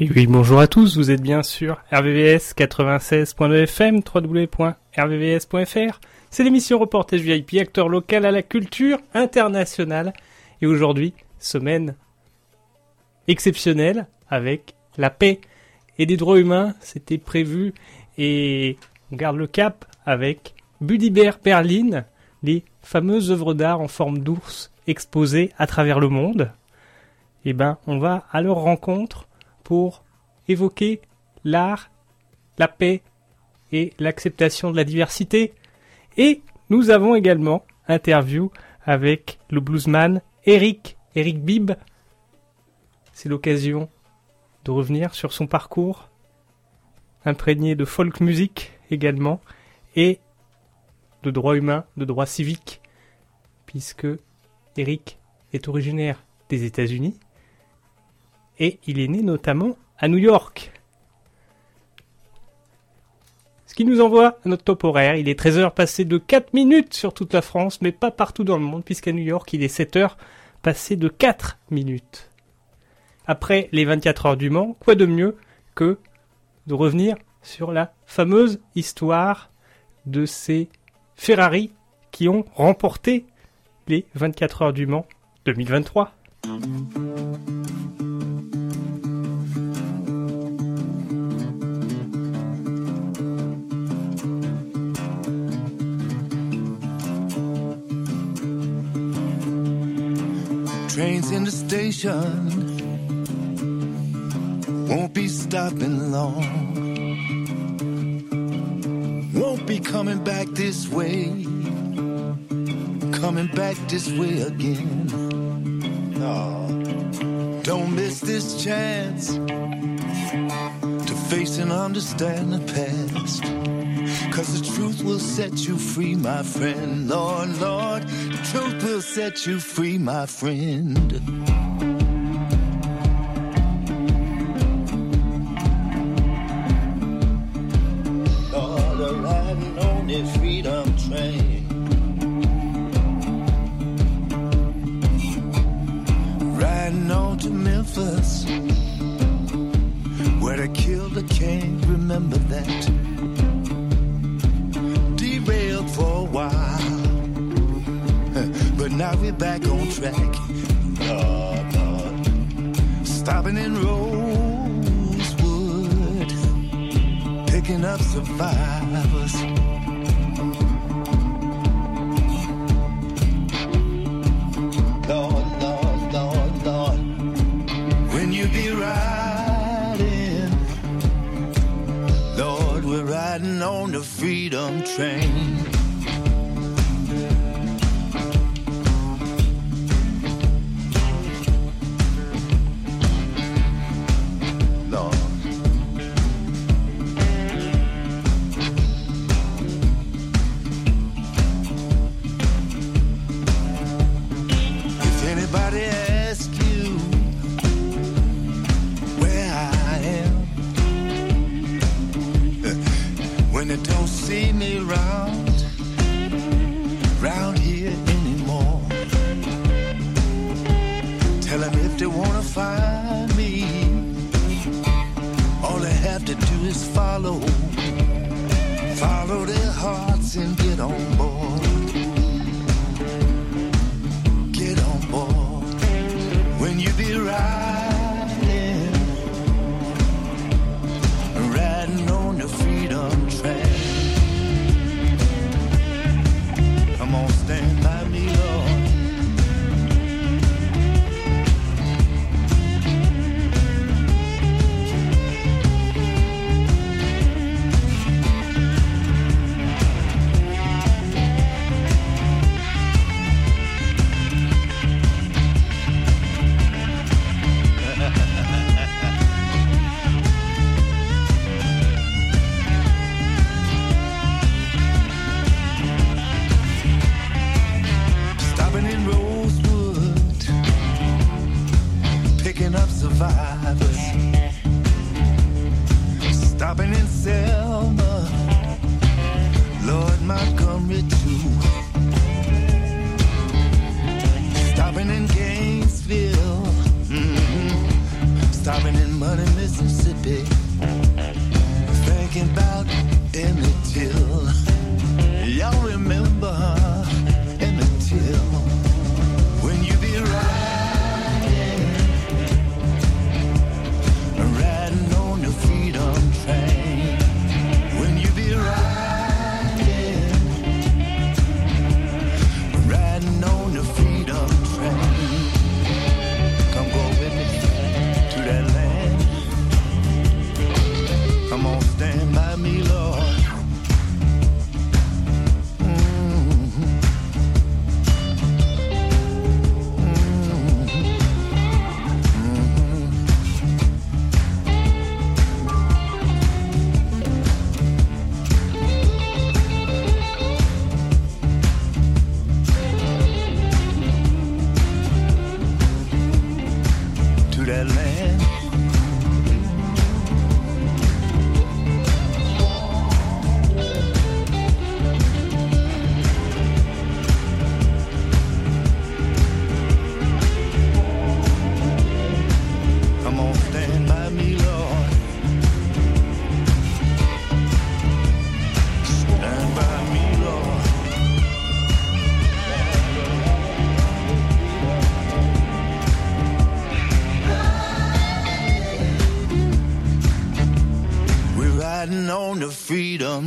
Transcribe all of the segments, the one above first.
Oui, bonjour à tous, vous êtes bien sur RVVS 96.2 FM, www.rvvs.fr. C'est l'émission Reportage VIP, acteur local à la culture internationale. Et aujourd'hui, semaine exceptionnelle avec la paix et des droits humains. C'était prévu et on garde le cap avec Budibert Berlin, les fameuses œuvres d'art en forme d'ours exposées à travers le monde. Et ben, on va à leur rencontre pour évoquer l'art, la paix et l'acceptation de la diversité. Et nous avons également interview avec le bluesman Eric, Eric Bibb. C'est l'occasion de revenir sur son parcours, imprégné de folk music également, et de droits humains, de droits civiques, puisque Eric est originaire des États-Unis, et il est né notamment à New York. Ce qui nous envoie à notre top horaire, il est 13h passé de 4 minutes sur toute la France, mais pas partout dans le monde, puisqu'à New York il est 7h passé de 4 minutes. Après les 24 heures du Mans, quoi de mieux que de revenir sur la fameuse histoire de ces Ferrari qui ont remporté les 24 heures du Mans 2023. Station won't be stopping long. Won't be coming back this way, coming back this way again. Don't miss this chance to face and understand the past. Cause the truth will set you free, my friend. Lord, Lord, the truth will set you free, my friend.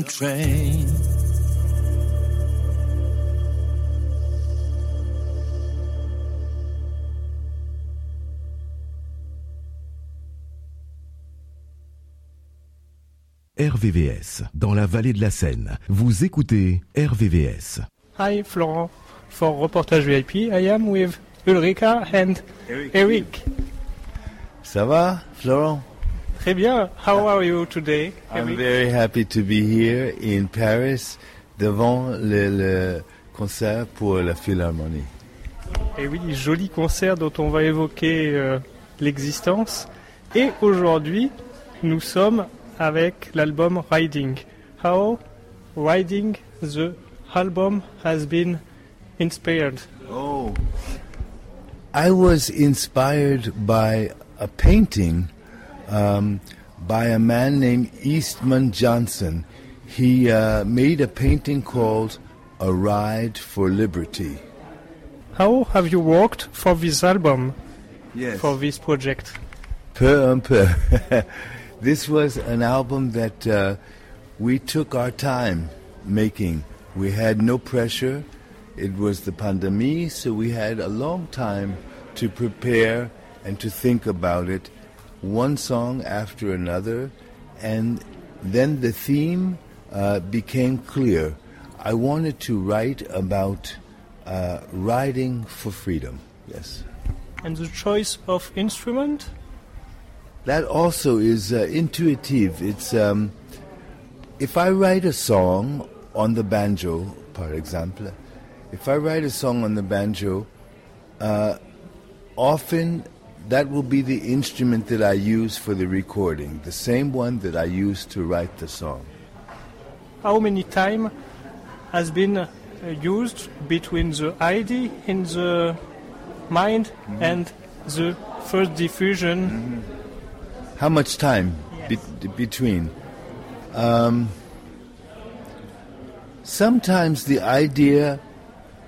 Train. RVVS, dans la vallée de la Seine. Vous écoutez RVVS. Hi, Florent. For Reportage VIP, I am with Ulrika and Eric. Ça va, Florent? Très bien. How are you today, I'm very happy to be here in Paris devant le, le concert pour la Philharmonie. Et oui, joli concert dont on va évoquer euh, l'existence. Et aujourd'hui, nous sommes avec l'album Riding. How Riding the album has been inspired. Oh. I was inspired by a painting um, by a man named Eastman Johnson. He uh, made a painting called A Ride for Liberty. How have you worked for this album, Yes. for this project? Peu un peu. this was an album that uh, we took our time making. We had no pressure. It was the pandemic, so we had a long time to prepare and to think about it, one song after another, and then the theme uh, became clear. I wanted to write about uh, riding for freedom. Yes. And the choice of instrument? That also is uh, intuitive. It's um, if I write a song on the banjo, for example, if I write a song on the banjo, uh, often that will be the instrument that I use for the recording, the same one that I use to write the song. How many time has been uh, used between the idea in the mind and the first diffusion? How much time be- between? Um, sometimes the idea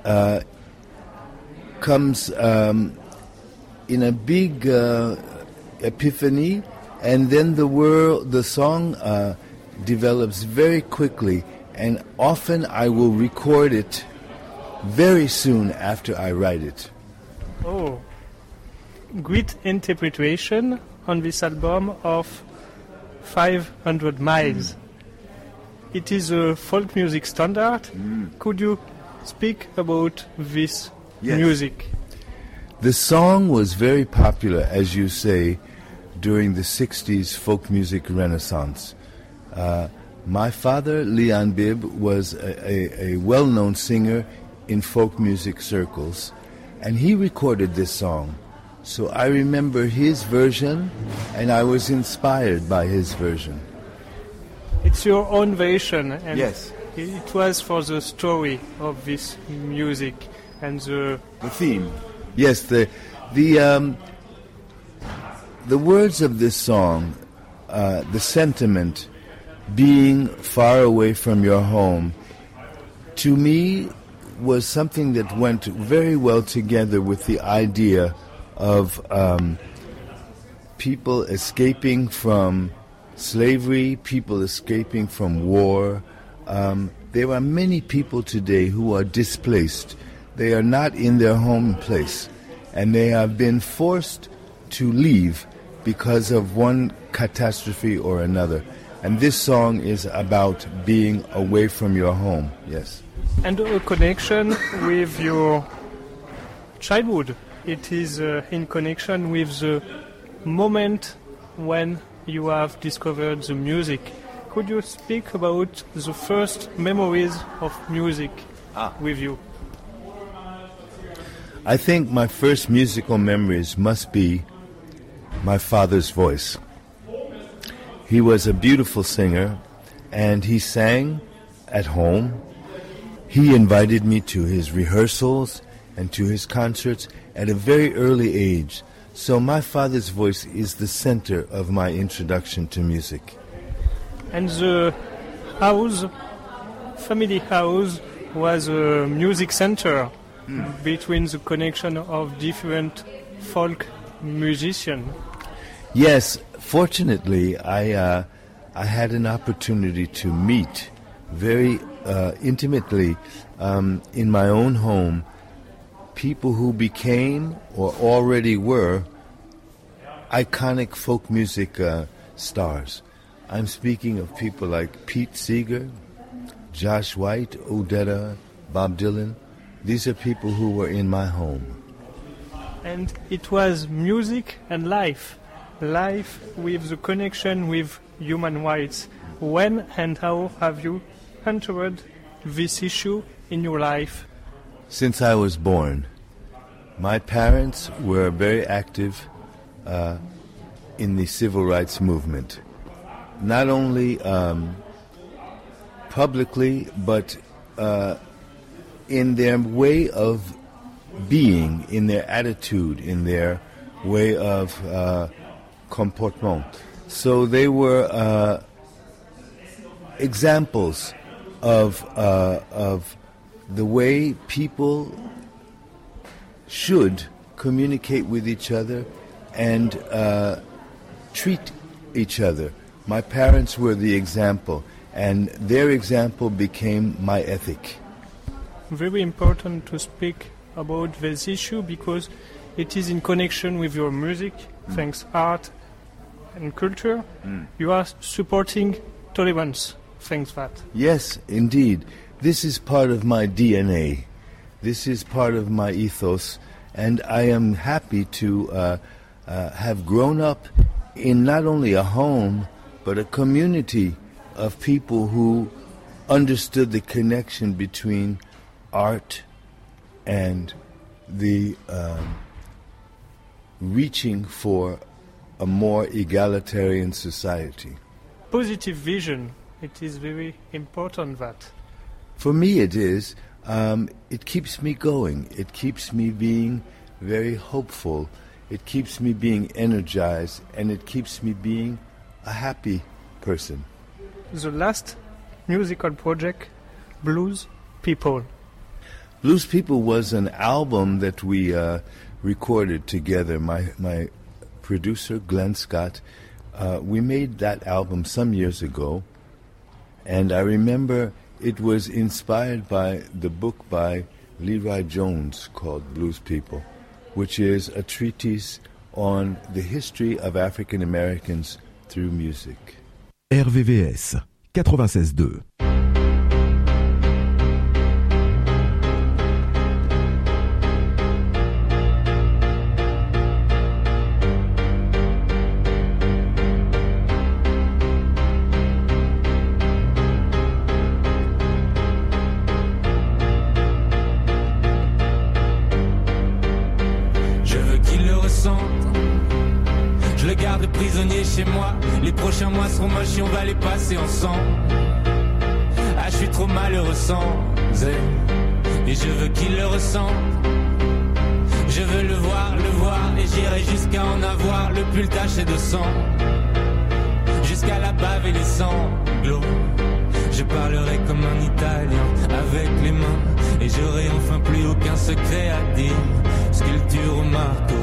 uh, comes um, in a big uh, epiphany, and then the world, the song uh, develops very quickly. And often I will record it very soon after I write it. Oh, great interpretation on this album of 500 Miles. It is a folk music standard. Could you speak about this Yes. music? The song was very popular, as you say, during the 60s folk music renaissance. Uh, my father, Leon Bibb, was a, a, a well known singer in folk music circles, and he recorded this song So I remember his version, and I was inspired by his version. It's your own version, and Yes. it was for the story of this music and the The theme. Yes, the the um, the words of this song, uh, the sentiment, being far away from your home, to me was something that went very well together with the idea of um, people escaping from slavery, people escaping from war. Um, there are many people today who are displaced. They are not in their home place, and they have been forced to leave because of one catastrophe or another. And this song is about being away from your home. Yes. and a connection with your childhood. It is uh, in connection with the moment when you have discovered the music. Could you speak about the first memories of music with you? I think my first musical memories must be my father's voice. He was a beautiful singer and he sang at home. He invited me to his rehearsals and to his concerts at a very early age. So my father's voice is the center of my introduction to music. And the house, family house, was a music center between the connection of different folk musicians. Yes, fortunately, I uh, I had an opportunity to meet very uh, intimately um, in my own home people who became or already were iconic folk music uh, stars. I'm speaking of people like Pete Seeger, Josh White, Odetta, Bob Dylan. These are people who were in my home. And it was music and life. Life with the connection with human rights. When and how have you entered this issue in your life? Since I was born, my parents were very active uh, in the civil rights movement. Not only um, publicly, but uh, in their way of being, in their attitude, in their way of uh, comportement. So they were uh, examples of uh, of the way people should communicate with each other and uh, treat each other. My parents were the example, and their example became my ethic. Very important to speak about this issue because it is in connection with your music, thanks art and culture. You are supporting tolerance, thanks that. Yes, indeed. This is part of my DNA. This is part of my ethos, and I am happy to uh, uh, have grown up in not only a home, but a community of people who understood the connection between art and the um, reaching for a more egalitarian society. Positive vision, it is very important that. For me, it is. Um, it keeps me going. It keeps me being very hopeful. It keeps me being energized, and it keeps me being a happy person. The last musical project, Blues People. Blues People was an album that we uh, recorded together. My my producer Glenn Scott. Uh, we made that album some years ago, and I remember it was inspired by the book by Leroy Jones called Blues People, which is a treatise on the history of African Americans through music. RVVS 96.2. garde prisonnier chez moi. Les prochains mois seront moches et on va les passer ensemble. Ah, je suis trop malheureux sans elle. Et je veux qu'il le ressente. Je veux le voir, le voir, et j'irai jusqu'à en avoir le pull taché de sang. Jusqu'à la bave et les sanglots. Je parlerai comme un Italien avec les mains et j'aurai enfin plus aucun secret à dire. Sculpture au marteau,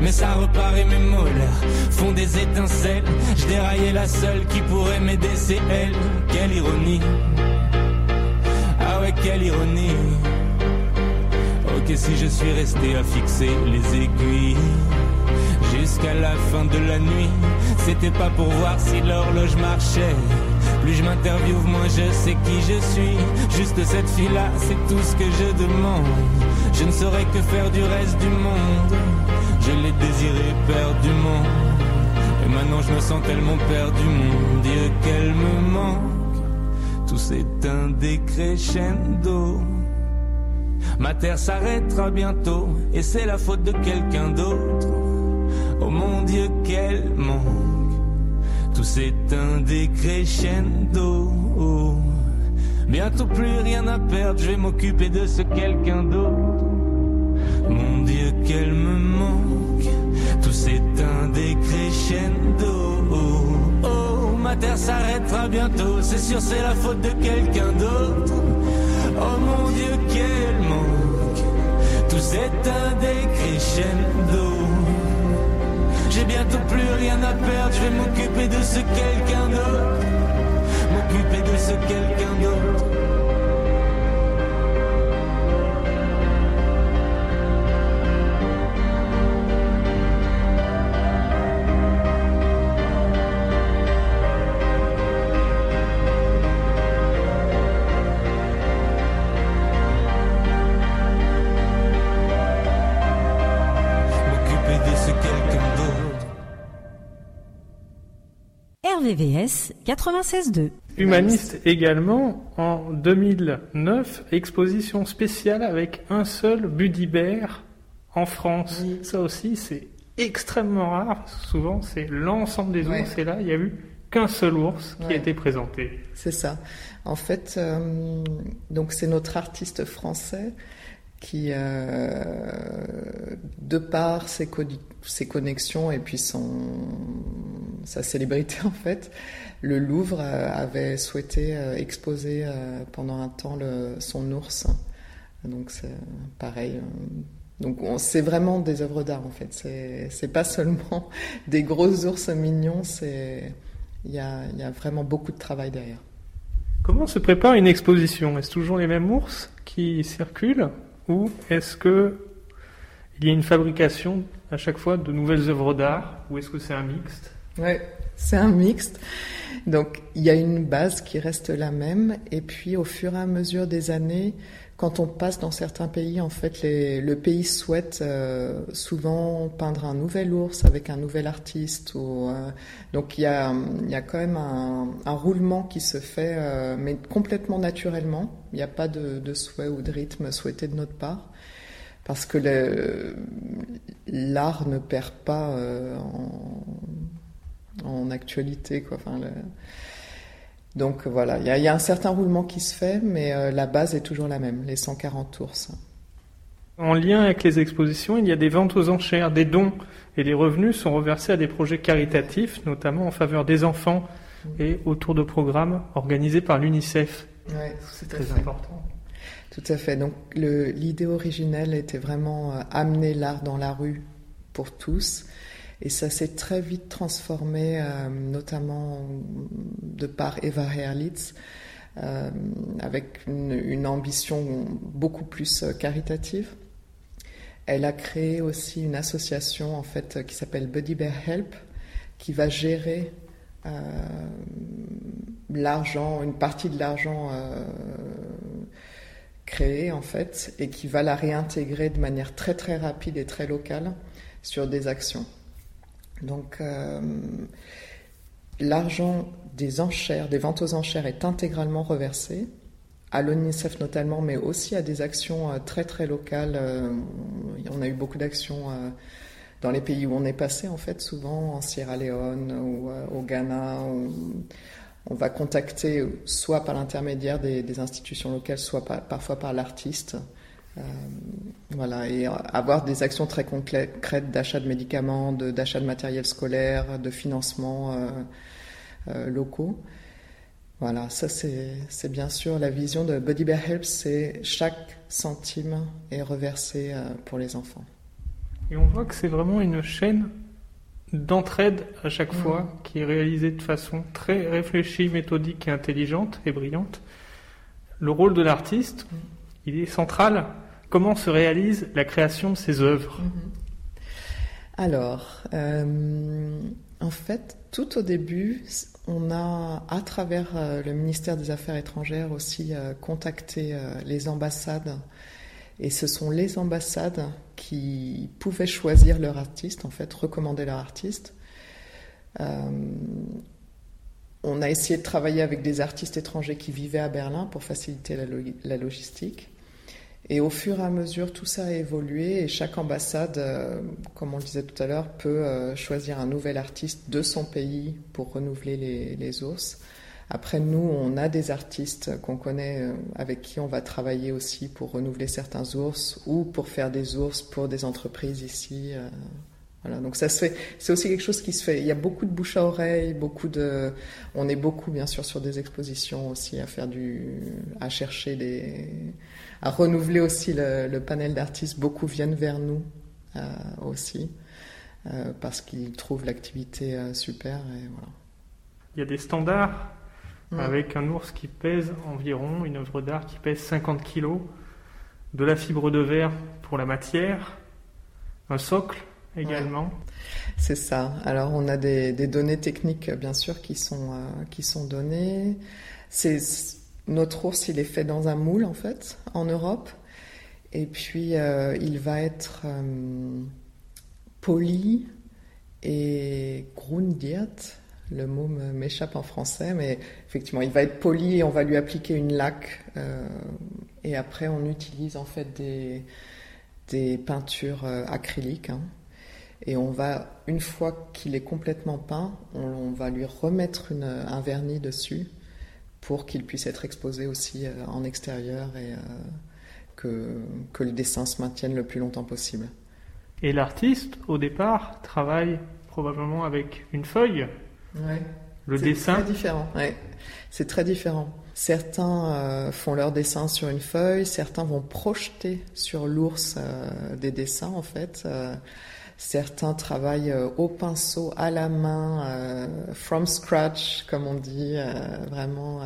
Mais ça repart et mes molaires font des étincelles. Je déraillais la seule qui pourrait m'aider, c'est elle. Quelle ironie. Ah ouais, quelle ironie. Ok, si je suis resté à fixer les aiguilles jusqu'à la fin de la nuit. C'était pas pour voir si l'horloge marchait. Plus je m'interviewe, moins je sais qui je suis. Juste cette fille-là, c'est tout ce que je demande. Je ne saurais que faire du reste du monde. Je l'ai désiré perdument. Et maintenant je me sens tellement perdu, mon Dieu, qu'elle me manque. Tout s'éteint des crescendo. Ma terre s'arrêtera bientôt, et c'est la faute de quelqu'un d'autre. Oh mon Dieu, quel manque. Tout s'éteint des crescendo. Bientôt plus rien à perdre, je vais m'occuper de ce quelqu'un d'autre. Mon Dieu, qu'elle me manque. Tout s'éteint des crescendo. Oh, ma terre s'arrêtera bientôt, c'est sûr, c'est la faute de quelqu'un d'autre. Oh mon Dieu, quel manque. Tout s'éteint des crescendo. J'ai bientôt plus rien à perdre, je vais m'occuper de ce quelqu'un d'autre. M'occuper de ce quelqu'un d'autre. RVVS 96.2. Humaniste également, en 2009, exposition spéciale avec un seul Budibert en France. Ça aussi, c'est extrêmement rare. Souvent, c'est l'ensemble des Ouais. ours. Et là, il n'y a eu qu'un seul ours qui a Ouais. été présenté. C'est ça. En fait, euh, donc c'est notre artiste français qui, euh, de par ses, co- ses connexions et puis son, sa célébrité en fait, le Louvre euh, avait souhaité euh, exposer pendant un temps son ours. Donc c'est pareil. donc on- c'est vraiment des œuvres d'art en fait. C'est pas seulement des gros ours mignons. Il y a vraiment beaucoup de travail derrière. Comment se prépare une exposition? Est-ce toujours les mêmes ours qui circulent? Ou est-ce que il y a une fabrication à chaque fois de nouvelles œuvres d'art ou est-ce que c'est un mixte? Ouais, c'est un mixte. Donc il y a une base qui reste la même et puis au fur et à mesure des années, quand on passe dans certains pays, en fait, le pays souhaite euh, souvent peindre un nouvel ours avec un nouvel artiste. Euh, donc il y a, quand même un, roulement qui se fait, euh, mais complètement naturellement. Il n'y a pas de, souhait ou de rythme souhaité de notre part. Parce que l'art ne perd pas en, actualité. Quoi. Donc voilà, il y, a- il y a un certain roulement qui se fait, mais euh, la base est toujours la même, les 140 ours. En lien avec les expositions, il y a des ventes aux enchères, des dons, et les revenus sont reversés à des projets caritatifs, notamment en faveur des enfants et autour de programmes organisés par l'UNICEF. Ouais, C'est très fait. important. Tout à fait. Donc l'idée originelle était vraiment euh, amener l'art dans la rue pour tous. Et ça s'est très vite transformé, euh, notamment de par Eva Herlitz, euh, avec une, ambition beaucoup plus caritative. Elle a créé aussi une association en fait qui s'appelle Buddy Bear Help, qui va gérer euh, l'argent, une partie de l'argent euh, créé en fait, et qui va la réintégrer de manière très très rapide et très locale sur des actions. Donc euh, l'argent des enchères, des ventes aux enchères est intégralement reversé à l'ONICEF notamment, mais aussi à des actions très très locales. On a eu beaucoup d'actions dans les pays où on est passé, en fait, souvent en Sierra Leone ou au Ghana. on va contacter soit par l'intermédiaire des, institutions locales, soit parfois par l'artiste. Euh, voilà, et avoir des actions très concrètes d'achat de médicaments, d'achat de, matériel scolaire, de financement euh, euh, locaux. Voilà, ça c'est bien sûr la vision de Body Bear Help, c'est chaque centime est reversé pour les enfants. Et on voit que c'est vraiment une chaîne d'entraide à chaque fois qui est réalisée de façon très réfléchie, méthodique et intelligente et brillante. Le rôle de l'artiste, il est central. Comment se réalise la création de ces œuvres? Alors, euh, en fait, tout au début, on a, à travers euh, le ministère des Affaires étrangères aussi, euh, contacté les ambassades et ce sont les ambassades qui pouvaient choisir leur artiste, en fait, recommander leur artiste. On a essayé de travailler avec des artistes étrangers qui vivaient à Berlin pour faciliter la, logistique. Et au fur et à mesure, tout ça a évolué et chaque ambassade, euh, comme on le disait tout à l'heure, peut euh, choisir un nouvel artiste de son pays pour renouveler les, ours. Après, nous, on a des artistes qu'on connaît, euh, avec qui on va travailler aussi pour renouveler certains ours ou pour faire des ours pour des entreprises ici. Voilà, donc ça c'est aussi quelque chose qui se fait. Il y a beaucoup de bouche à oreille, beaucoup de, on est beaucoup bien sûr sur des expositions aussi à faire du, à chercher des, à renouveler aussi le, panel d'artistes. Beaucoup viennent vers nous euh, aussi parce qu'ils trouvent l'activité super et voilà. Il y a des standards avec un ours qui pèse environ, une œuvre d'art qui pèse 50 kg, de la fibre de verre pour la matière, un socle également. C'est ça. Alors on a des, données techniques bien sûr qui sont, euh, qui sont données. C'est, notre ours, il est fait dans un moule en fait, en Europe. Et puis euh, il va être euh, poli et grundiert le mot m'échappe en français, mais effectivement, il va être poli et on va lui appliquer une laque. Euh, et après, on utilise en fait des, peintures acryliques. Hein. et on va, une fois qu'il est complètement peint, on, va lui remettre un vernis dessus pour qu'il puisse être exposé aussi euh, en extérieur et que, que le dessin se maintienne le plus longtemps possible. Et l'artiste, au départ, travaille probablement avec une feuille Ouais. Le dessin C'est très différent. Ouais. C'est très différent. Certains euh, font leur dessin sur une feuille, certains vont projeter sur l'ours euh, des dessins en fait. Euh, certains travaillent au pinceau, à la main, from scratch comme on dit, vraiment.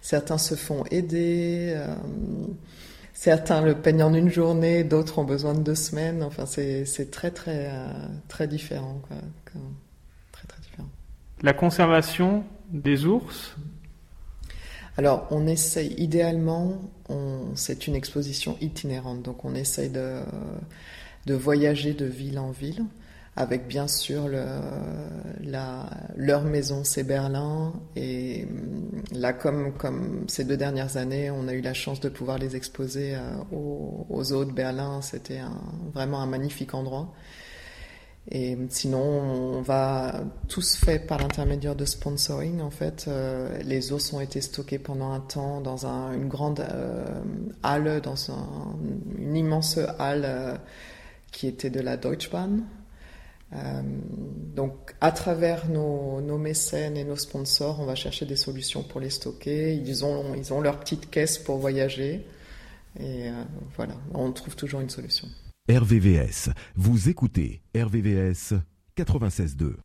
certains se font aider. Certains le peignent en une journée, d'autres ont besoin de deux semaines. Enfin, c'est très très très différent. Quoi. La conservation des ours? Alors, on essaye, idéalement, c'est une exposition itinérante, donc on essaye de, de voyager de ville en ville, avec bien sûr leur maison, c'est Berlin, et là, comme, ces deux dernières années, on a eu la chance de pouvoir les exposer euh, aux, aux eaux de Berlin, c'était vraiment un magnifique endroit. Et sinon, on va tout se fait par l'intermédiaire de sponsoring. En fait, euh, les os ont été stockés pendant un temps dans un, une grande euh, halle, dans un, une immense halle qui était de la Deutsche Bahn. donc, à travers nos, nos, mécènes et nos sponsors, on va chercher des solutions pour les stocker. Ils ont, ils ont leur petite caisse pour voyager. Et euh, voilà, on trouve toujours une solution. RVVS, vous écoutez RVVS 96.2.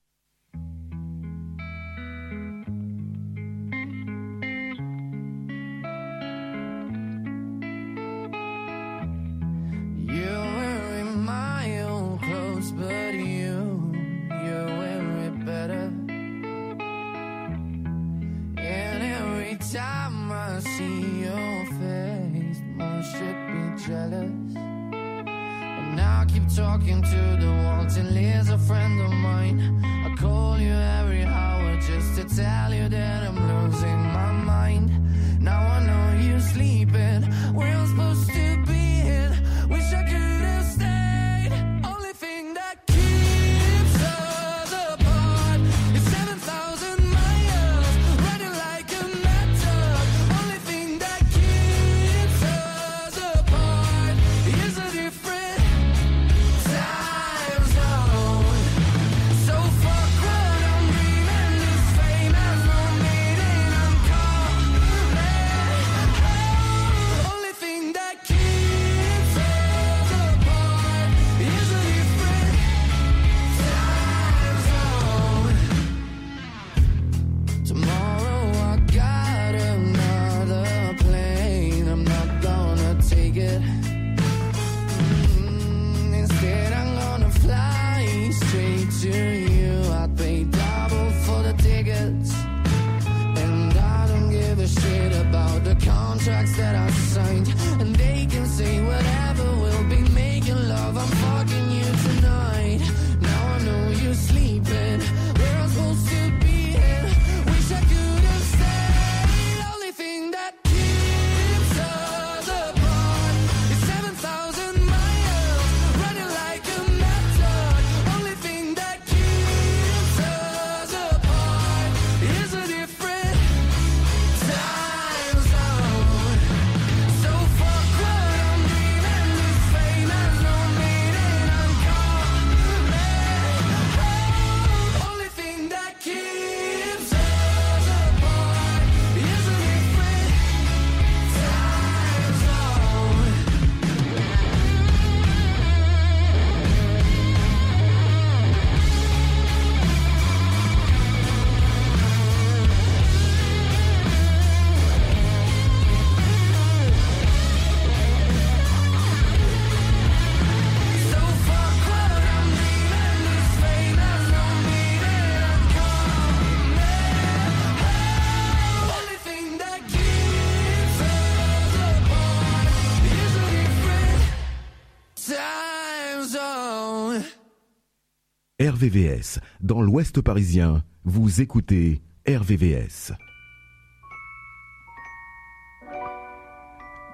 RVVS, dans l'Ouest parisien, vous écoutez RVVS.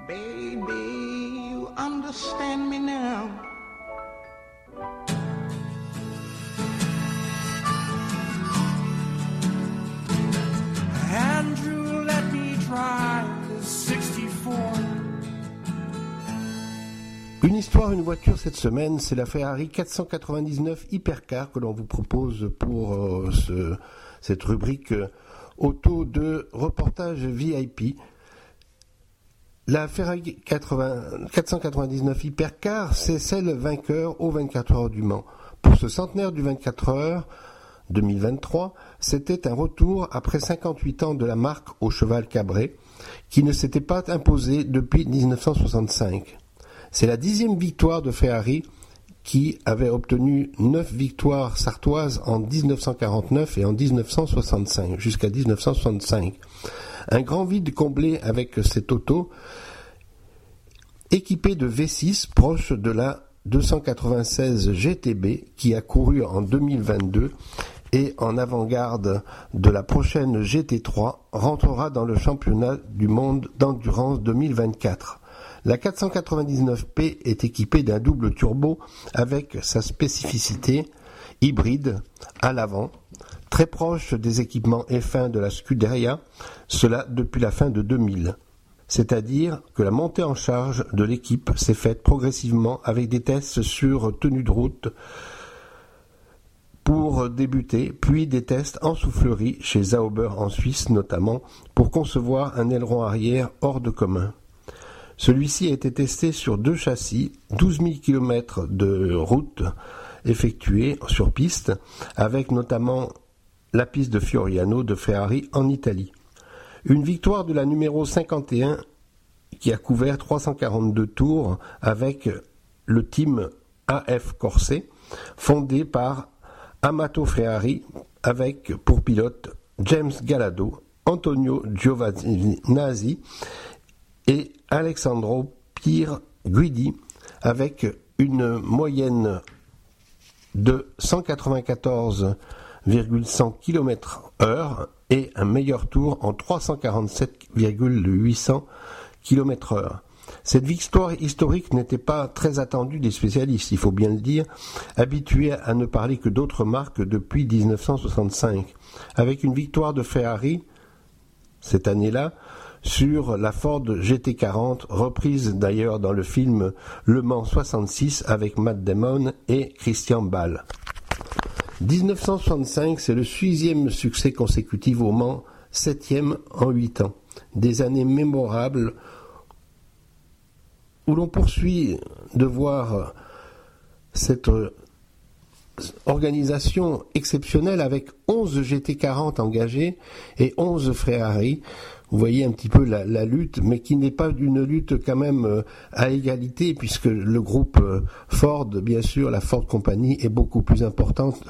Baby, you understand me now. Histoire, une voiture cette semaine, c'est la Ferrari 499 Hypercar que l'on vous propose pour euh, ce- cette rubrique euh, auto de reportage VIP. La Ferrari 80 499 Hypercar, c'est celle vainqueur aux 24 heures du Mans. Pour ce centenaire du 24 heures 2023, c'était un retour après 58 ans de la marque au cheval cabré, qui ne s'était pas imposée depuis 1965. C'est la dixième victoire de Ferrari qui avait obtenu neuf victoires sartoises en 1949 et en 1965, jusqu'à 1965. Un grand vide comblé avec cette auto équipée de V6 proche de la 296 GTB qui a couru en 2022 et en avant-garde de la prochaine GT3 rentrera dans le championnat du monde d'endurance 2024. La 499P est équipée d'un double turbo avec sa spécificité hybride à l'avant, très proche des équipements F1 de la Scuderia, cela depuis la fin de 2000. C'est-à-dire que la montée en charge de l'équipe s'est faite progressivement avec des tests sur tenue de route pour débuter, puis des tests en soufflerie chez Zauber en Suisse notamment, pour concevoir un aileron arrière hors de commun. Celui-ci a été testé sur deux châssis, 12 000 km de route effectuée sur piste, avec notamment la piste de Fioriano de Ferrari en Italie. Une victoire de la numéro 51 qui a couvert 342 tours avec le team AF Corset, fondé par Amato Ferrari, avec pour pilote James Galado, Antonio Giovinazzi et Alexandro Pier Guidi, avec une moyenne de 194,100 km heure et un meilleur tour en 347,800 km heure. Cette victoire historique n'était pas très attendue des spécialistes, il faut bien le dire, habitués à ne parler que d'autres marques depuis 1965. Avec une victoire de Ferrari, cette année-là, sur la Ford GT40, reprise d'ailleurs dans le film Le Mans 66 avec Matt Damon et Christian Ball. 1965, c'est le sixième succès consécutif au Mans, septième en huit ans. Des années mémorables où l'on poursuit de voir cette organisation exceptionnelle avec 11 GT40 engagés et 11 Ferrari. Vous voyez un petit peu la, lutte, mais qui n'est pas une lutte quand même euh, à égalité, puisque le groupe euh, Ford, bien sûr, la Ford Company, est beaucoup plus importante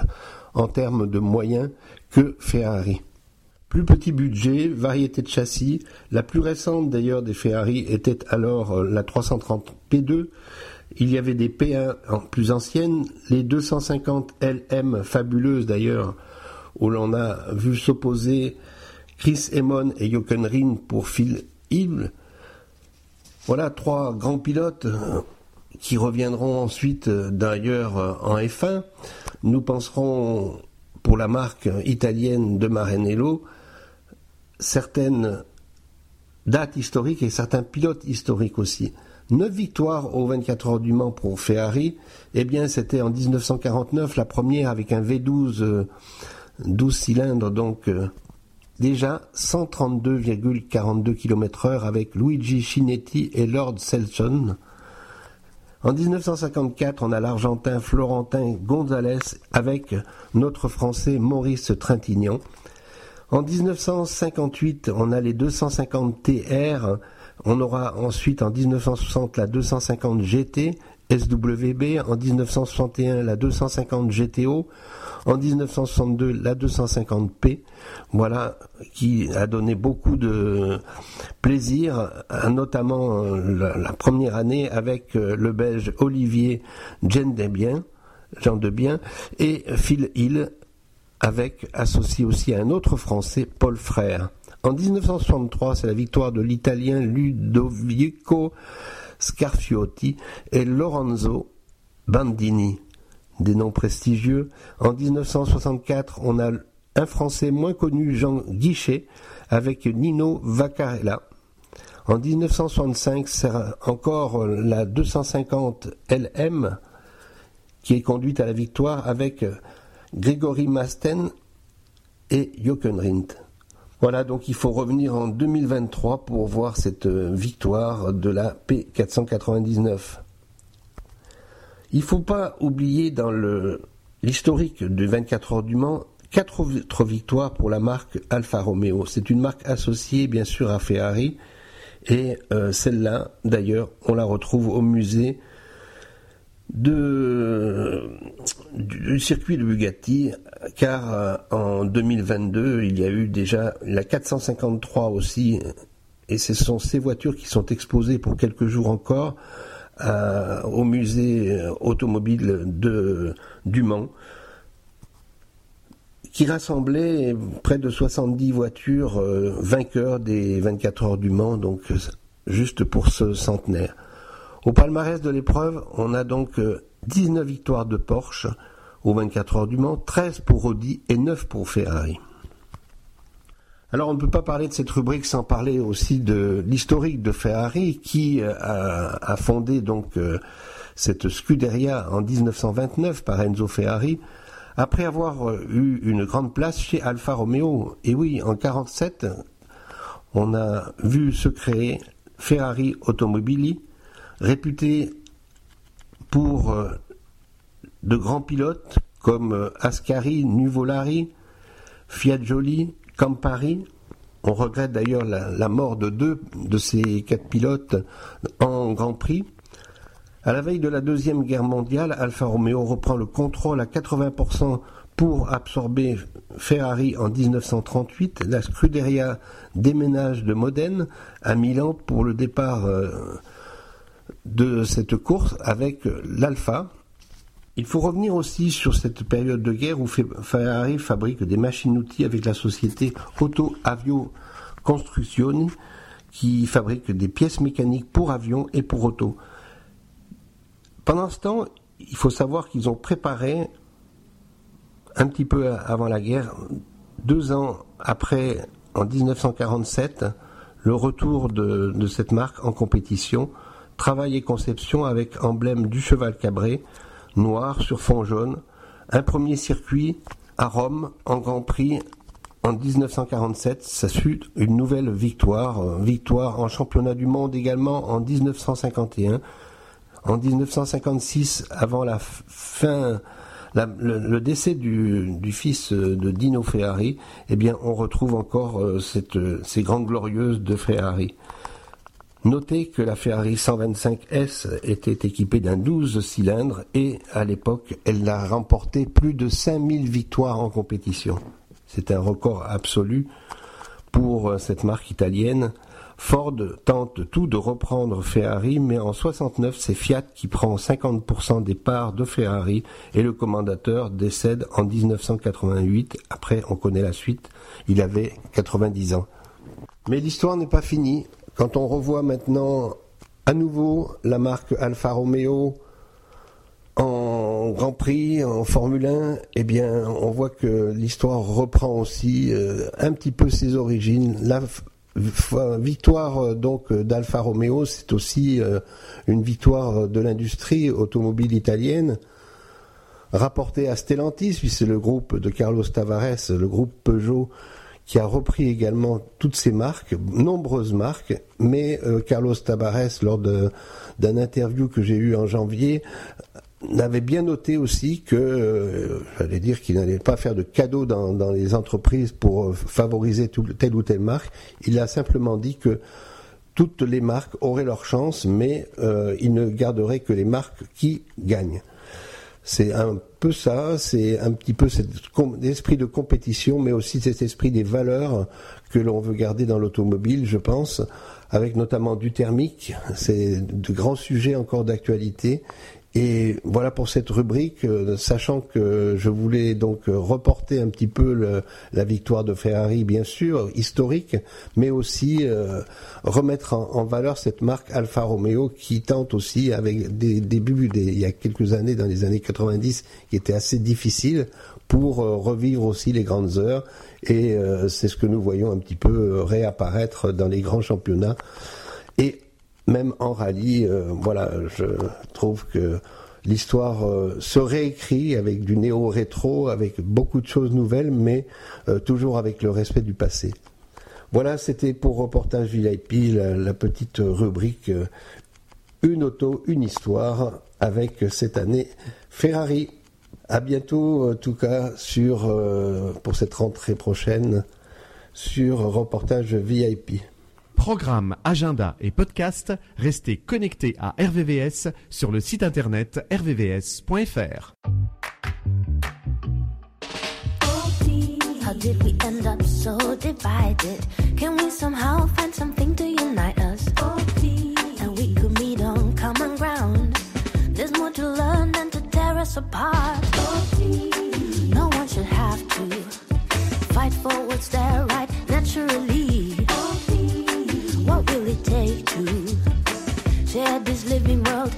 en termes de moyens que Ferrari. Plus petit budget, variété de châssis. La plus récente d'ailleurs des Ferrari était alors euh, la 330 P2. Il y avait des P1 plus anciennes, les 250 LM fabuleuses d'ailleurs, où l'on a vu s'opposer Chris Emon et Jochen Rin pour Phil Hill. Voilà trois grands pilotes euh, qui reviendront ensuite euh, d'ailleurs en F1. Nous penserons pour la marque italienne de Maranello certaines dates historiques et certains pilotes historiques aussi. Neuf victoires aux 24 heures du Mans pour Ferrari, eh bien c'était en 1949 la première avec un V12 12 euh, cylindres, donc euh, déjà 132,42 km heure avec Luigi Chinetti et Lord Selson. En 1954, on a l'Argentin Florentin Gonzalez avec notre Français Maurice Trintignant. En 1958, on a les 250 TR. On aura ensuite en 1960 la 250 GT SWB, en 1961 la 250 GTO, en 1962 la 250P, voilà, qui a donné beaucoup de plaisir, notamment euh, la, première année avec euh, le Belge Olivier Jean Debien, Jean Debien et Phil Hill avec associé aussi à un autre Français, Paul Frère. En 1963, c'est la victoire de l'Italien Ludovico Scarfiotti et Lorenzo Bandini, des noms prestigieux. En 1964, on a un Français moins connu, Jean Guichet, avec Nino Vaccarella. En 1965, c'est encore la 250 LM qui est conduite à la victoire avec Grégory Masten et Jochen Rindt. Voilà, donc il faut revenir en 2023 pour voir cette euh, victoire de la P499. Il ne faut pas oublier dans l'historique de 24 heures du Mans quatre autres victoires pour la marque Alfa Romeo. C'est une marque associée bien sûr à Ferrari et euh, celle-là d'ailleurs on la retrouve au musée de, du circuit de Bugatti, car euh, en 2022, il y a eu déjà la 453 aussi, et ce sont ces voitures qui sont exposées pour quelques jours encore au musée euh, automobile de, du Mans, qui rassemblait près de 70 voitures euh, vainqueurs des 24 heures du Mans, donc juste pour ce centenaire. Au palmarès de l'épreuve, on a donc 19 euh, victoires de Porsche aux 24 heures du Mans, 13 pour Audi et 9 pour Ferrari. Alors on ne peut pas parler de cette rubrique sans parler aussi de l'historique de Ferrari qui euh, a, fondé donc euh, cette Scuderia en 1929 par Enzo Ferrari après avoir eu une grande place chez Alfa Romeo. Et oui, en 1947, on a vu se créer Ferrari Automobili, réputé pour euh, de grands pilotes comme euh, Ascari, Nuvolari, Fiat-Joli, Campari. On regrette d'ailleurs la, la mort de deux de ces quatre pilotes en Grand Prix. À la veille de la Deuxième Guerre mondiale, Alfa Romeo reprend le contrôle à 80% pour absorber Ferrari en 1938. La Scuderia déménage de Modène à Milan pour le départ euh, de cette course avec l'Alfa. Il faut revenir aussi sur cette période de guerre où Ferrari fabrique des machines-outils avec la société Auto Avio Construzioni qui fabrique des pièces mécaniques pour avions et pour auto. Pendant ce temps, il faut savoir qu'ils ont préparé un petit peu avant la guerre, deux ans après, en 1947, le retour de, de cette marque en compétition, travail et conception avec emblème du cheval cabré, noir sur fond jaune, un premier circuit à Rome en Grand Prix en 1947, ça fut une nouvelle victoire, victoire en championnat du monde également en 1951. En 1956, avant la fin le, décès du, fils de Dino Ferrari, eh bien, on retrouve encore euh, cette, ces grandes glorieuses de Ferrari. Notez que la Ferrari 125S était équipée d'un 12 cylindres et à l'époque, elle a remporté plus de 5000 victoires en compétition. C'est un record absolu pour euh, cette marque italienne Ford tente tout de reprendre Ferrari, mais en 69, c'est Fiat qui prend 50% des parts de Ferrari et le commandateur décède en 1988. Après, on connaît la suite. Il avait 90 ans. Mais l'histoire n'est pas finie. Quand on revoit maintenant à nouveau la marque Alfa Romeo en Grand Prix, en Formule 1, eh bien, on voit que l'histoire reprend aussi euh, un petit peu ses origines. La, victoire euh, donc d'Alfa Romeo, c'est aussi euh, une victoire de l'industrie automobile italienne rapportée à Stellantis, puis c'est le groupe de Carlos Tavares, le groupe Peugeot, qui a repris également toutes ces marques, nombreuses marques, mais euh, Carlos Tavares, lors d'un interview que j'ai eu en janvier, avait bien noté aussi que, euh, j'allais dire qu'il n'allait pas faire de cadeaux dans, les entreprises pour euh, favoriser telle ou telle marque. Il a simplement dit que toutes les marques auraient leur chance, mais il ne garderait que les marques qui gagnent. C'est un peu ça, c'est un petit peu cet esprit de compétition, mais aussi cet esprit des valeurs que l'on veut garder dans l'automobile, je pense, avec notamment du thermique. C'est de grands sujets encore d'actualité et voilà pour cette rubrique, euh, sachant que je voulais donc reporter un petit peu la victoire de Ferrari, bien sûr, historique, mais aussi euh, remettre en, valeur cette marque Alfa Romeo qui tente aussi, avec des débuts il y a quelques années, dans les années 90, qui étaient assez difficiles, pour euh, revivre aussi les grandes heures. Et c'est ce que nous voyons un petit peu réapparaître dans les grands championnats. Et même en rallye, euh, voilà, je trouve que l'histoire euh, se réécrit avec du néo-rétro, avec beaucoup de choses nouvelles, mais euh, toujours avec le respect du passé. Voilà, c'était pour Reportage VIP, la, petite rubrique Une auto, une histoire, avec cette année Ferrari. À bientôt, en tout cas, sur, pour cette rentrée prochaine, sur Reportage VIP. Programme, agenda et podcast, restez connectés à RVVS sur le site internet rvvs.fr. How did we end up so divided? Can we somehow find something to unite us? And we could meet on common ground. There's more to learn than to tear us apart. No one should have to fight for what's their right naturally. Living world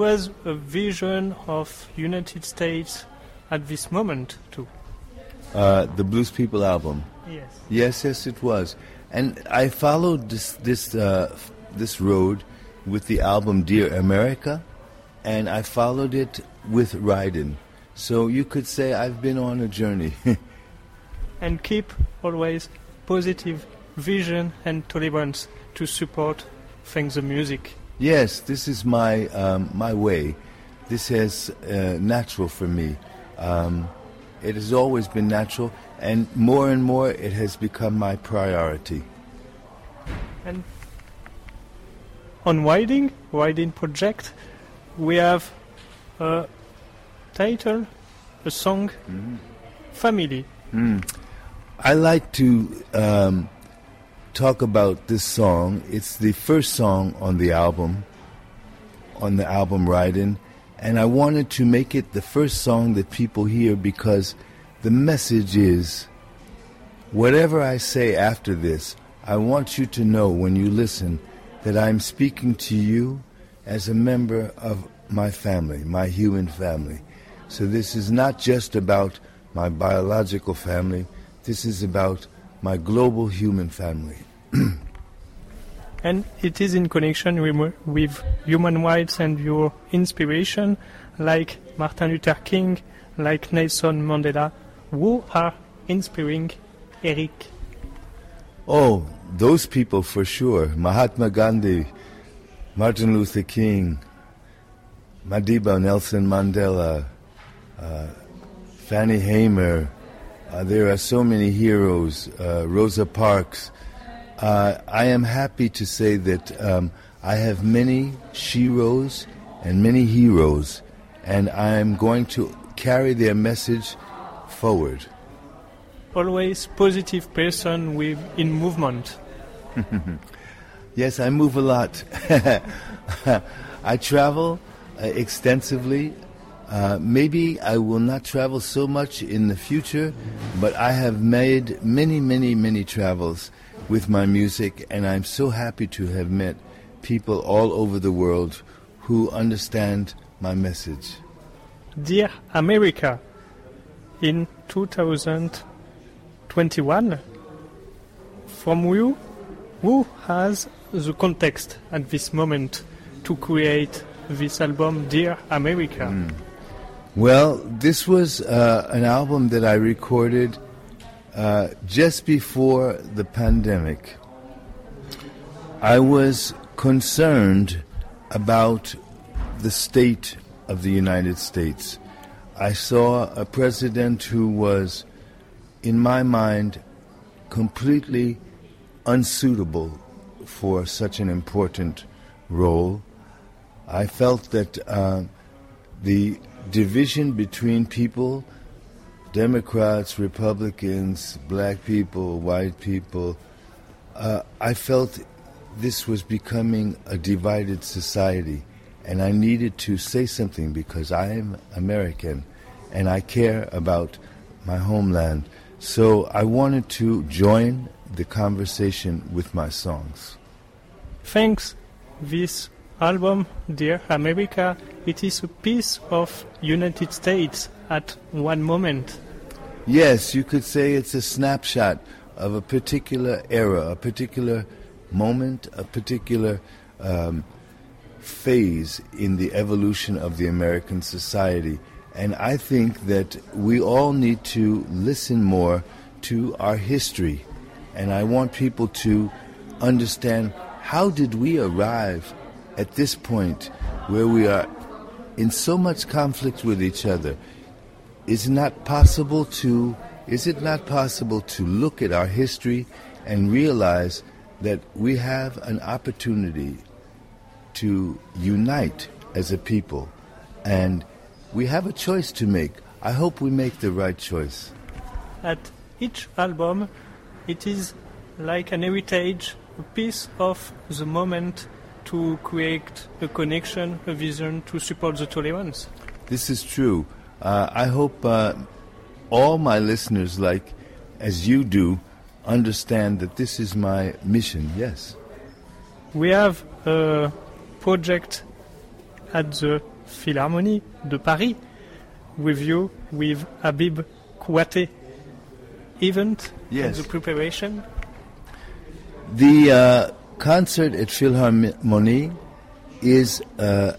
was a vision of United States at this moment too. Uh, the Blues People album. Yes. Yes, yes, it was. And I followed this this uh, this road with the album Dear America, and I followed it with Ryden. So you could say I've been on a journey. And keep always positive vision and tolerance to support things the music. Yes, this is my um, my way. This is uh, natural for me. Um, it has always been natural, and more and more, it has become my priority. And on Winding, Winding Project, we have a title, a song, Family. Mm. I like to um, talk about this song. It's the first song on the album, on the album Riding, and I wanted to make it the first song that people hear because the message is whatever I say after this, I want you to know when you listen that I'm speaking to you as a member of my family, my human family. So this is not just about my biological family, this is about my global human family. And it is in connection with, with human rights and your inspiration, like Martin Luther King, like Nelson Mandela, who are inspiring Eric. Oh, those people for sure. Mahatma Gandhi, Martin Luther King, Madiba Nelson Mandela, uh, Fanny Hamer. Uh, there are so many heroes. Uh, Rosa Parks. Uh, I am happy to say that um, I have many sheroes and many heroes, and I am going to carry their message forward. Always positive person with in movement. yes, I move a lot. I travel uh, extensively. Uh, maybe I will not travel so much in the future, but I have made many, many, many travels with my music, and I'm so happy to have met people all over the world who understand my message. Dear America, in 2021, from you, who has the context at this moment to create this album, Dear America? Well, this was uh, an album that I recorded uh, just before the pandemic. I was concerned about the state of the United States. I saw a president who was, in my mind, completely unsuitable for such an important role. I felt that uh, the division between people, Democrats, Republicans, black people, white people, uh, I felt this was becoming a divided society. And I needed to say something because I am American and I care about my homeland. So I wanted to join the conversation with my songs. Thanks. This album, Dear America, it is a piece of United States at one moment. Yes, you could say it's a snapshot of a particular era, a particular moment, a particular um, phase in the evolution of the American society. And I think that we all need to listen more to our history. And I want people to understand how did we arrive at this point where we are in so much conflict with each other? Is it not possible to is it not possible to look at our history and realize that we have an opportunity to unite as a people and we have a choice to make. I hope we make the right choice. At each album, it is like an heritage, a piece of the moment to create a connection, a vision to support the tolerance. This is true. Uh, I hope uh, all my listeners, like as you do, understand that this is my mission. Yes. We have a project at the Philharmonie de Paris with you, with Habib Kouate event Yes. and the preparation. The uh, concert at Philharmonie is uh,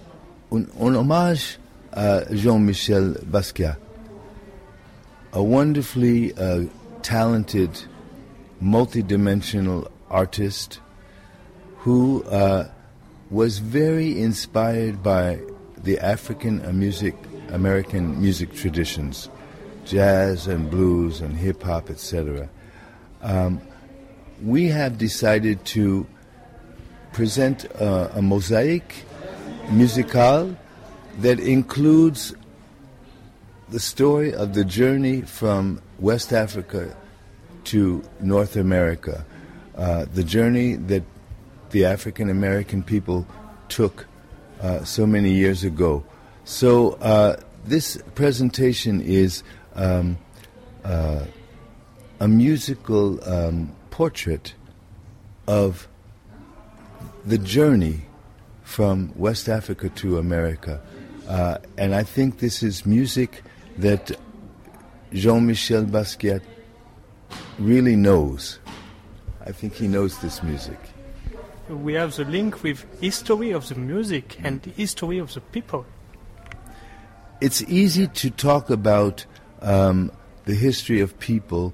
un hommage à Jean-Michel Basquiat, a wonderfully uh, talented, multidimensional artist who uh, was very inspired by the African uh, music, American music traditions, jazz and blues and hip hop, etc. Um, we have decided to present uh, a mosaic musical that includes the story of the journey from West Africa to North America, uh, the journey that the African American people took uh, so many years ago. So uh, this presentation is um, uh, a musical um, portrait of the journey from West Africa to America. Uh, and I think this is music that Jean Michel Basquiat really knows. I think he knows this music. We have the link with history of the music and the history of the people. It's easy to talk about um, the history of people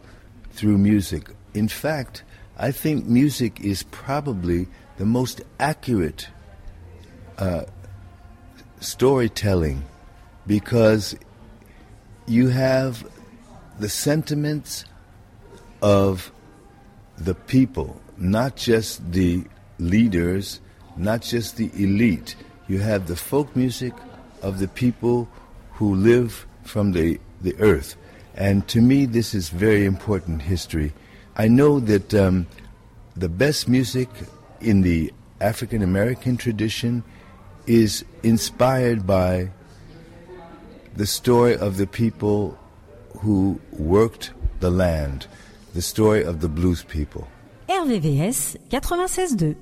through music. In fact, I think music is probably the most accurate uh, storytelling because you have the sentiments of the people, not just the leaders, not just the elite. You have the folk music of the people who live from the, the earth. And to me, this is very important history. I know that um, the best music in the African American tradition is inspired by the story of the people who worked the land, the story of the blues people. RVVS 96.2.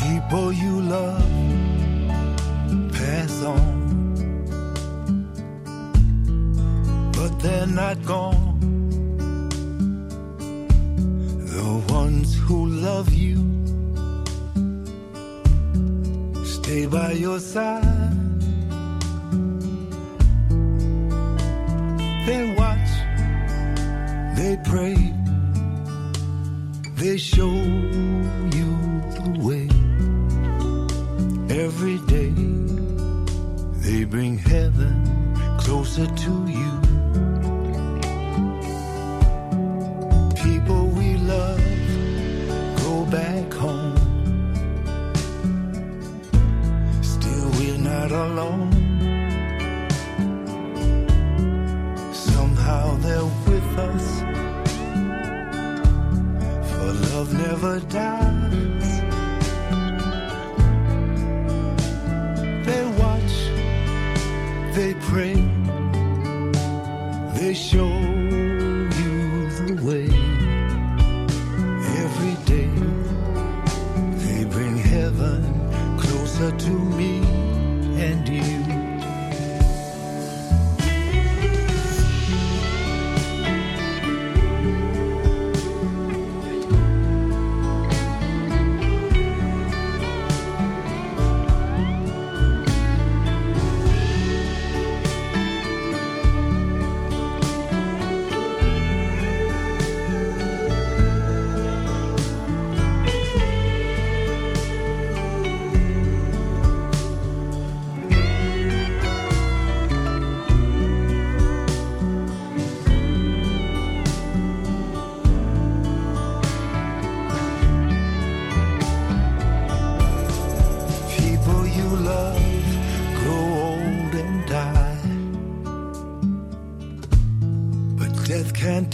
People you love pass on, not gone. The ones who love you stay by your side. They watch, they pray, they show you the way. Every day they bring heaven closer to you. For love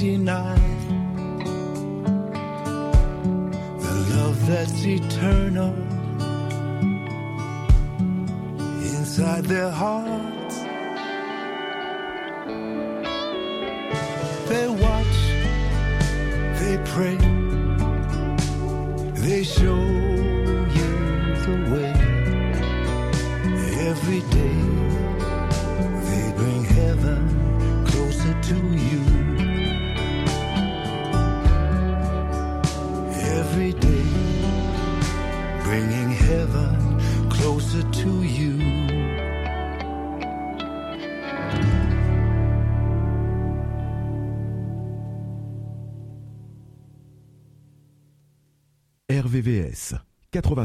the love that's eternal inside their hearts.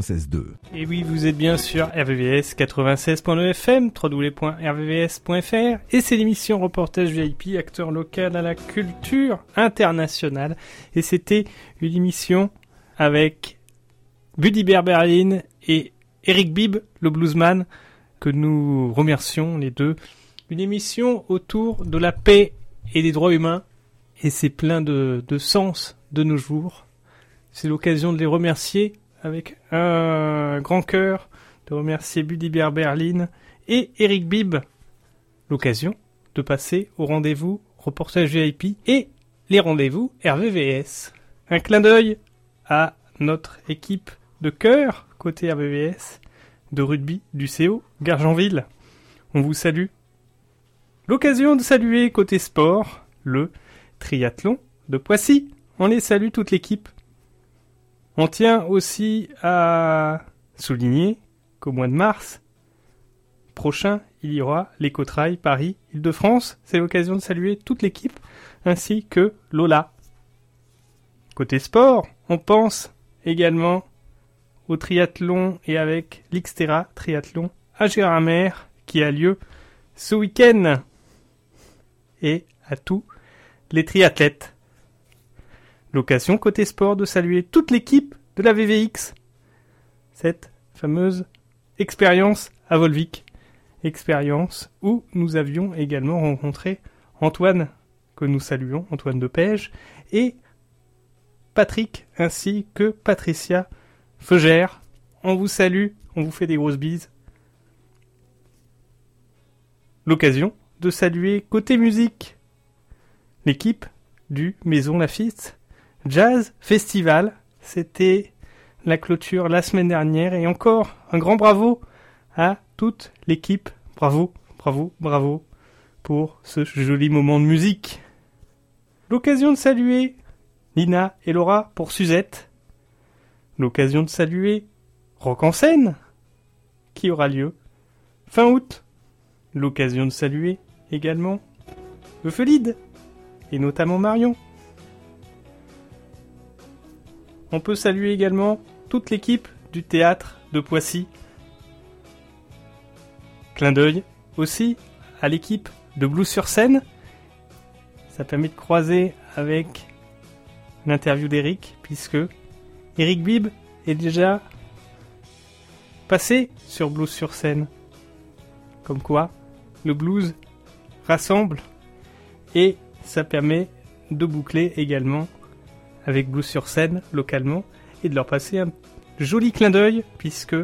96.2. Et oui, vous êtes bien sur RVVS 96.9 FM, www.rvvs.fr, et c'est l'émission Reportage VIP, acteur local à la culture internationale. Et c'était une émission avec Buddy Berberlin et Eric Bibb, le bluesman, que nous remercions les deux. Une émission autour de la paix et des droits humains, et c'est plein de, de sens de nos jours. C'est l'occasion de les remercier avec un grand cœur, de remercier Buddy Berlin et Eric Bibb. L'occasion de passer au rendez-vous reportage VIP et les rendez-vous RVVS. Un clin d'œil à notre équipe de cœur côté RVVS de rugby du CO Gargenville. On vous salue. L'occasion de saluer côté sport le triathlon de Poissy. On les salue toute l'équipe. On tient aussi à souligner qu'au mois de mars prochain, il y aura l'Écotrail Paris-Île-de-France. C'est l'occasion de saluer toute l'équipe ainsi que Lola. Côté sport, on pense également au triathlon et avec l'Xterra Triathlon à Gérardmer qui a lieu ce week-end. Et à tous les triathlètes. L'occasion côté sport de saluer toute l'équipe de la VVX. Cette fameuse expérience à Volvic. Expérience où nous avions également rencontré Antoine, que nous saluons, Antoine de Pège, et Patrick ainsi que Patricia Feugère. On vous salue, on vous fait des grosses bises. L'occasion de saluer côté musique l'équipe du Maison Lafitte Jazz Festival. C'était la clôture la semaine dernière et encore un grand bravo à toute l'équipe. Bravo, bravo, bravo pour ce joli moment de musique. L'occasion de saluer Lina et Laura pour Suzette. L'occasion de saluer Rock en scène qui aura lieu fin août. L'occasion de saluer également Euphelide et notamment Marion. On peut saluer également toute l'équipe du théâtre de Poissy. Clin d'œil aussi à l'équipe de Blues sur scène. Ça permet de croiser avec l'interview d'Eric, puisque Eric Bibb est déjà passé sur Blues sur scène. Comme quoi, le blues rassemble et ça permet de boucler également avec Blues sur scène localement et de leur passer un joli clin d'œil puisque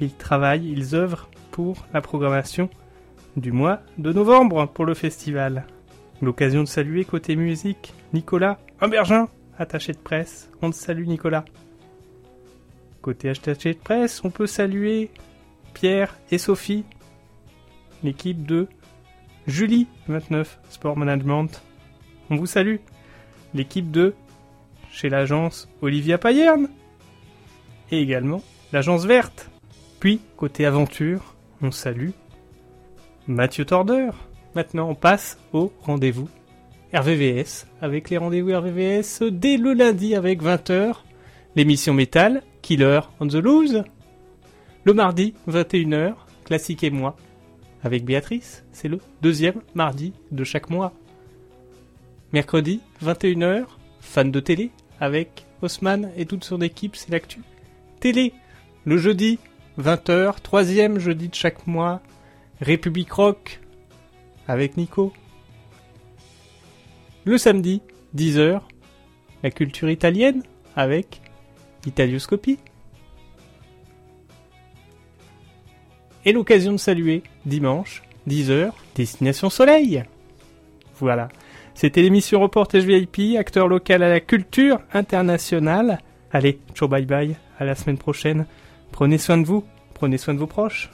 ils travaillent, ils œuvrent pour la programmation du mois de novembre pour le festival. L'occasion de saluer côté musique Nicolas Humbergin, attaché de presse. On te salue Nicolas. Côté attaché de presse, on peut saluer Pierre et Sophie l'équipe de Julie 29 Sport Management. On vous salue. L'équipe de chez l'agence Olivia Payerne. Et également l'agence verte. Puis, côté aventure, on salue Mathieu Tordeur. Maintenant, on passe au rendez-vous RVVS avec les rendez-vous RVVS dès le lundi avec 20h. L'émission métal, Killer on the Loose. Le mardi, 21h, Classique et moi avec Béatrice. C'est le deuxième mardi de chaque mois. Mercredi, 21h, fan de télé avec Haussmann et toute son équipe, c'est l'actu. Télé, le jeudi, 20h, troisième jeudi de chaque mois, République Rock avec Nico. Le samedi, 10h, la culture italienne avec Italioscopie. Et l'occasion de saluer dimanche, 10h, Destination Soleil. Voilà. C'était l'émission Reportage VIP, acteur local à la culture internationale. Allez, ciao bye bye, à la semaine prochaine. Prenez soin de vous, prenez soin de vos proches.